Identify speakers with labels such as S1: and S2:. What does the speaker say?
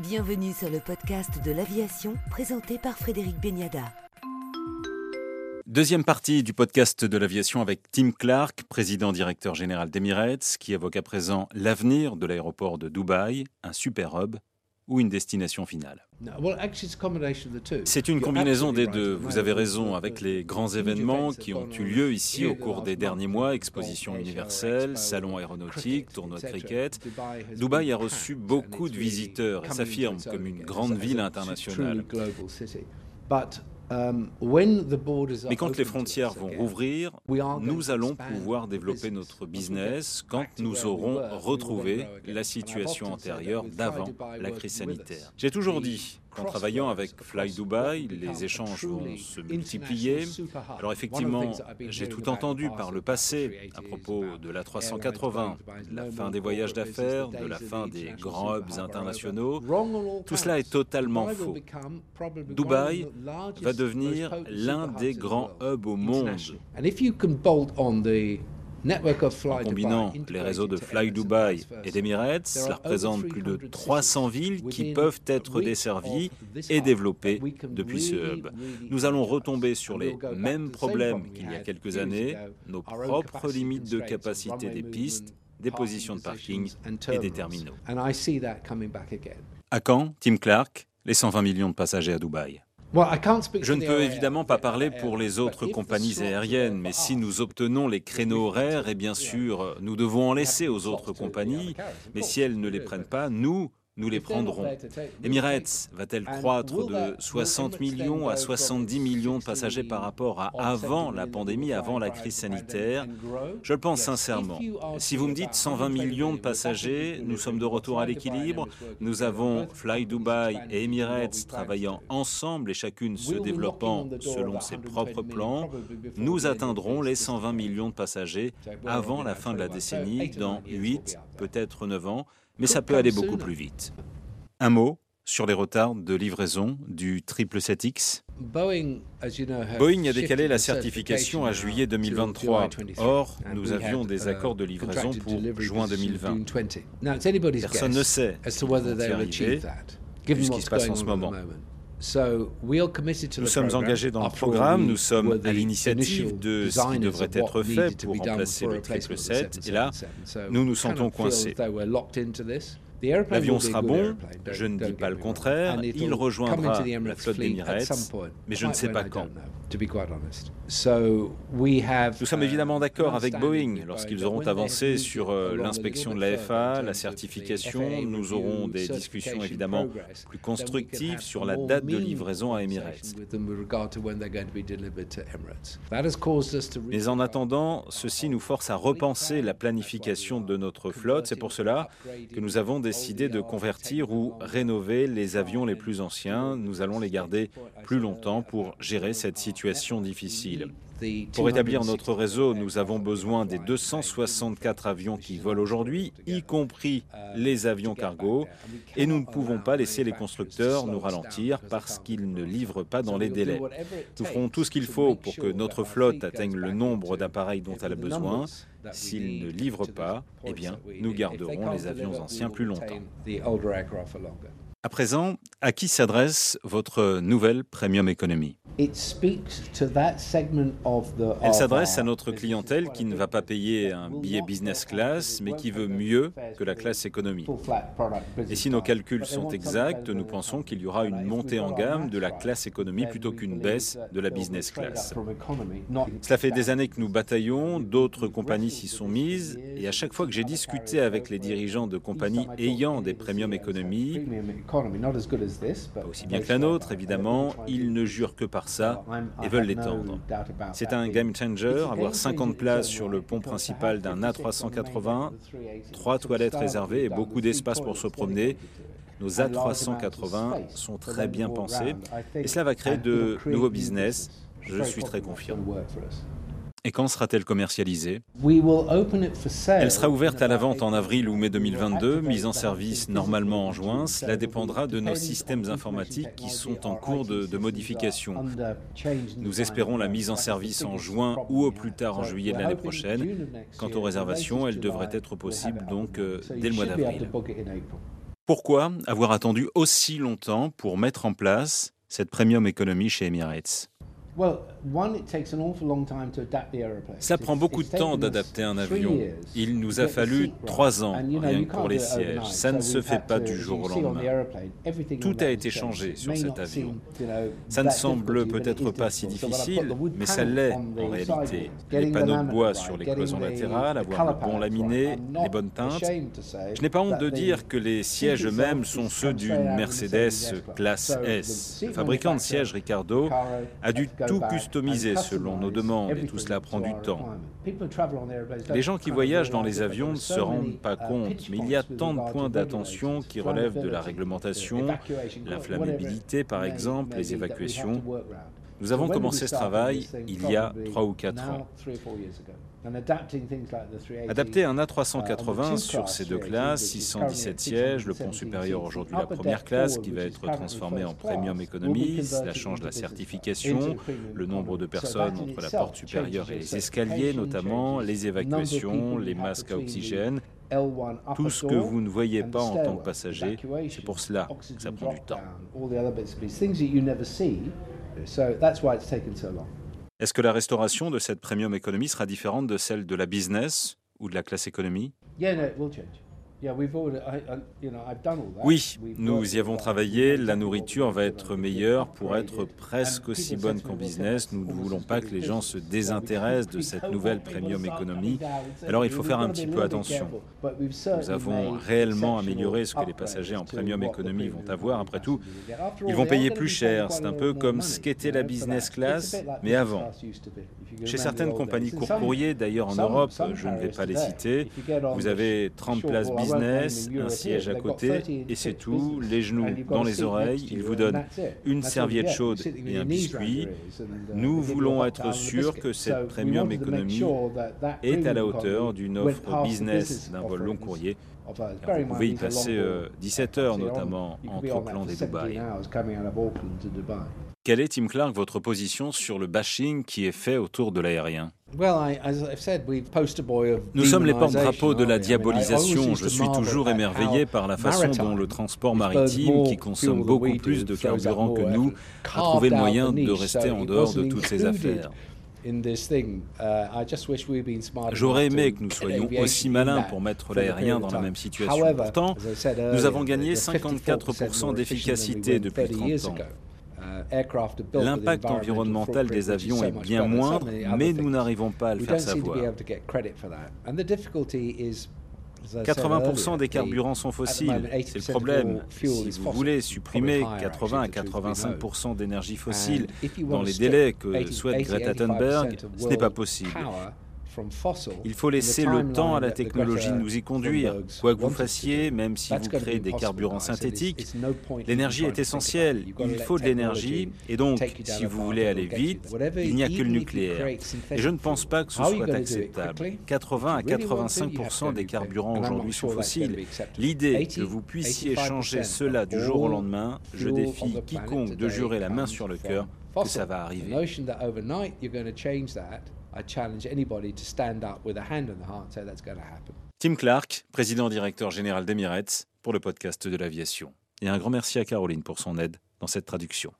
S1: Bienvenue sur le podcast de l'aviation présenté par Frédéric Beniada.
S2: Deuxième partie du podcast de l'aviation avec Tim Clark, président directeur général d'Emirates, qui évoque à présent l'avenir de l'aéroport de Dubaï, un super hub ou une destination finale. C'est une combinaison des deux. Vous avez raison, avec les grands événements qui ont eu lieu ici au cours des derniers mois, exposition universelle, salon aéronautique, tournoi de cricket, Dubaï a reçu beaucoup de visiteurs et s'affirme comme une grande ville internationale. Um, Mais quand les frontières vont rouvrir, nous allons pouvoir développer notre business quand nous aurons retrouvé la situation antérieure d'avant la crise sanitaire. J'ai toujours dit, en travaillant avec Fly Dubai, les échanges vont se multiplier. Alors effectivement, j'ai tout entendu par le passé à propos de la 380, de la fin des voyages d'affaires, de la fin des grands hubs internationaux. Tout cela est totalement faux. Dubaï va devenir l'un des grands hubs au monde. En combinant les réseaux de Fly Dubai et d'Emirates, cela représente plus de 300 villes qui peuvent être desservies et développées depuis ce hub. Nous allons retomber sur les mêmes problèmes qu'il y a quelques années, nos propres limites de capacité des pistes, des positions de parking et des terminaux. À quand, Tim Clark, les 120 millions de passagers à Dubaï je ne peux évidemment pas parler pour les autres compagnies aériennes, mais si nous obtenons les créneaux horaires, et bien sûr, nous devons en laisser aux autres compagnies, mais si elles ne les prennent pas, nous, nous les prendrons. Emirates va-t-elle croître de 60 millions à 70 millions de passagers par rapport à avant la pandémie, avant la crise sanitaire. Je le pense sincèrement. Si vous me dites 120 millions de passagers, nous sommes de retour à l'équilibre. Nous avons Fly Dubai et Emirates travaillant ensemble et chacune se développant selon ses propres plans. Nous atteindrons les 120 millions de passagers avant la fin de la décennie, dans 8, peut-être 9 ans mais ça peut aller beaucoup plus vite. Un mot sur les retards de livraison du 777X Boeing a décalé la certification à juillet 2023. Or, nous avions des accords de livraison pour juin 2020. Personne ne sait arriver, vu ce qui se passe en ce moment. Nous sommes engagés dans le programme, nous sommes à l'initiative de ce qui devrait être fait pour remplacer le 777, et là, nous nous sentons coincés. L'avion sera bon, je ne dis pas le contraire, il rejoindra la flotte d'Emirates, mais je ne sais pas quand. Nous sommes évidemment d'accord avec Boeing. Lorsqu'ils auront avancé sur euh, l'inspection de la FA, la certification, nous aurons des discussions évidemment plus constructives sur la date de livraison à Emirates. Mais en attendant, ceci nous force à repenser la planification de notre flotte. C'est pour cela que nous avons décidé de convertir ou rénover les avions les plus anciens. Nous allons les garder plus longtemps pour gérer cette situation difficile. Pour établir notre réseau, nous avons besoin des 264 avions qui volent aujourd'hui, y compris les avions cargo, et nous ne pouvons pas laisser les constructeurs nous ralentir parce qu'ils ne livrent pas dans les délais. Nous ferons tout ce qu'il faut pour que notre flotte atteigne le nombre d'appareils dont elle a besoin. S'ils ne livrent pas, eh bien, nous garderons les avions anciens plus longtemps. À présent, à qui s'adresse votre nouvelle Premium Economy Elle s'adresse à notre clientèle qui ne va pas payer un billet business class, mais qui veut mieux que la classe économie. Et si nos calculs sont exacts, nous pensons qu'il y aura une montée en gamme de la classe économie plutôt qu'une baisse de la business class. Cela fait des années que nous bataillons, d'autres compagnies s'y sont mises, et à chaque fois que j'ai discuté avec les dirigeants de compagnies ayant des Premium Economy, aussi bien que la nôtre, évidemment, ils ne jurent que par ça et veulent l'étendre. C'est un game changer, avoir 50 places sur le pont principal d'un A380, trois toilettes réservées et beaucoup d'espace pour se promener. Nos A380 sont très bien pensés et cela va créer de nouveaux business. Je suis très confiant. Et quand sera-t-elle commercialisée? Elle sera ouverte à la vente en avril ou mai 2022, mise en service normalement en juin. Cela dépendra de nos systèmes informatiques qui sont en cours de, modification. Nous espérons la mise en service en juin ou au plus tard en juillet de l'année prochaine. Quant aux réservations, elles devraient être possibles donc euh, dès le mois d'avril. Pourquoi avoir attendu aussi longtemps pour mettre en place cette premium économie chez Emirates? Ça prend beaucoup de temps d'adapter un avion. Il nous a fallu trois ans rien que pour les sièges. Ça ne se fait pas du jour au lendemain. Tout a été changé sur cet avion. Ça ne semble peut-être pas si difficile, mais ça l'est en réalité. Les panneaux de bois sur les cloisons latérales, avoir le bon laminé, les bonnes teintes. Je n'ai pas honte de dire que les sièges eux-mêmes sont ceux d'une Mercedes classe S. Le fabricant de sièges Ricardo a dû tout customiser selon nos demandes et tout cela prend du temps. Les gens qui voyagent dans les avions ne se rendent pas compte, mais il y a tant de points d'attention qui relèvent de la réglementation, l'inflammabilité par exemple, les évacuations. Nous avons commencé ce travail il y a trois ou quatre ans. Adapter un A380 uh, sur ces deux classes, 617 sièges, le pont supérieur aujourd'hui la première classe qui va être transformé en premium economy, cela change la certification, le nombre de personnes entre la porte supérieure et les escaliers notamment, les évacuations, les masques à oxygène, tout ce que vous ne voyez pas en tant que passager, c'est pour cela que ça prend du temps. Est-ce que la restauration de cette premium économie sera différente de celle de la business ou de la classe économie? Oui, nous y avons travaillé. La nourriture va être meilleure pour être presque aussi bonne qu'en business. Nous ne voulons pas que les gens se désintéressent de cette nouvelle premium économie. Alors il faut faire un petit peu attention. Nous avons réellement amélioré ce que les passagers en premium économie vont avoir. Après tout, ils vont payer plus cher. C'est un peu comme ce qu'était la business class, mais avant. Chez certaines compagnies court courrier, d'ailleurs en Europe, je ne vais pas les citer, vous avez 30 places business un siège à côté, et c'est tout, les genoux dans les oreilles, il vous donne une serviette chaude et un biscuit. Nous voulons être sûrs que cette premium économie est à la hauteur d'une offre business d'un vol long courrier. vous pouvez y passer 17 euh, heures notamment entre Auckland et Dubaï. Quelle est, Tim Clark, votre position sur le bashing qui est fait autour de l'aérien? Nous sommes les porte-drapeaux de la diabolisation. Je suis toujours émerveillé par la façon dont le transport maritime, qui consomme beaucoup plus de carburant que nous, a trouvé le moyen de rester en dehors de toutes ces affaires. J'aurais aimé que nous soyons aussi malins pour mettre l'aérien dans la même situation. Pourtant, nous avons gagné 54% d'efficacité depuis 30 ans. L'impact environnemental des avions est bien moindre, mais nous n'arrivons pas à le faire savoir. 80% des carburants sont fossiles. C'est le problème. Si vous voulez supprimer 80 à 85% d'énergie fossile dans les délais que souhaite Greta Thunberg, ce n'est pas possible. Il faut laisser le temps à la technologie de nous y conduire. Quoi que vous fassiez, même si vous créez des carburants synthétiques, l'énergie est essentielle. Il faut de l'énergie. Et donc, si vous voulez aller vite, il n'y a que le nucléaire. Et je ne pense pas que ce soit acceptable. 80 à 85% des carburants aujourd'hui sont fossiles. L'idée que vous puissiez changer cela du jour au lendemain, je défie quiconque de jurer la main sur le cœur que ça va arriver. I challenge anybody to stand up with a hand on the heart and say that's going to happen. Tim Clark, président directeur général d'Emirates, pour le podcast de l'aviation. Et un grand merci à Caroline pour son aide dans cette traduction.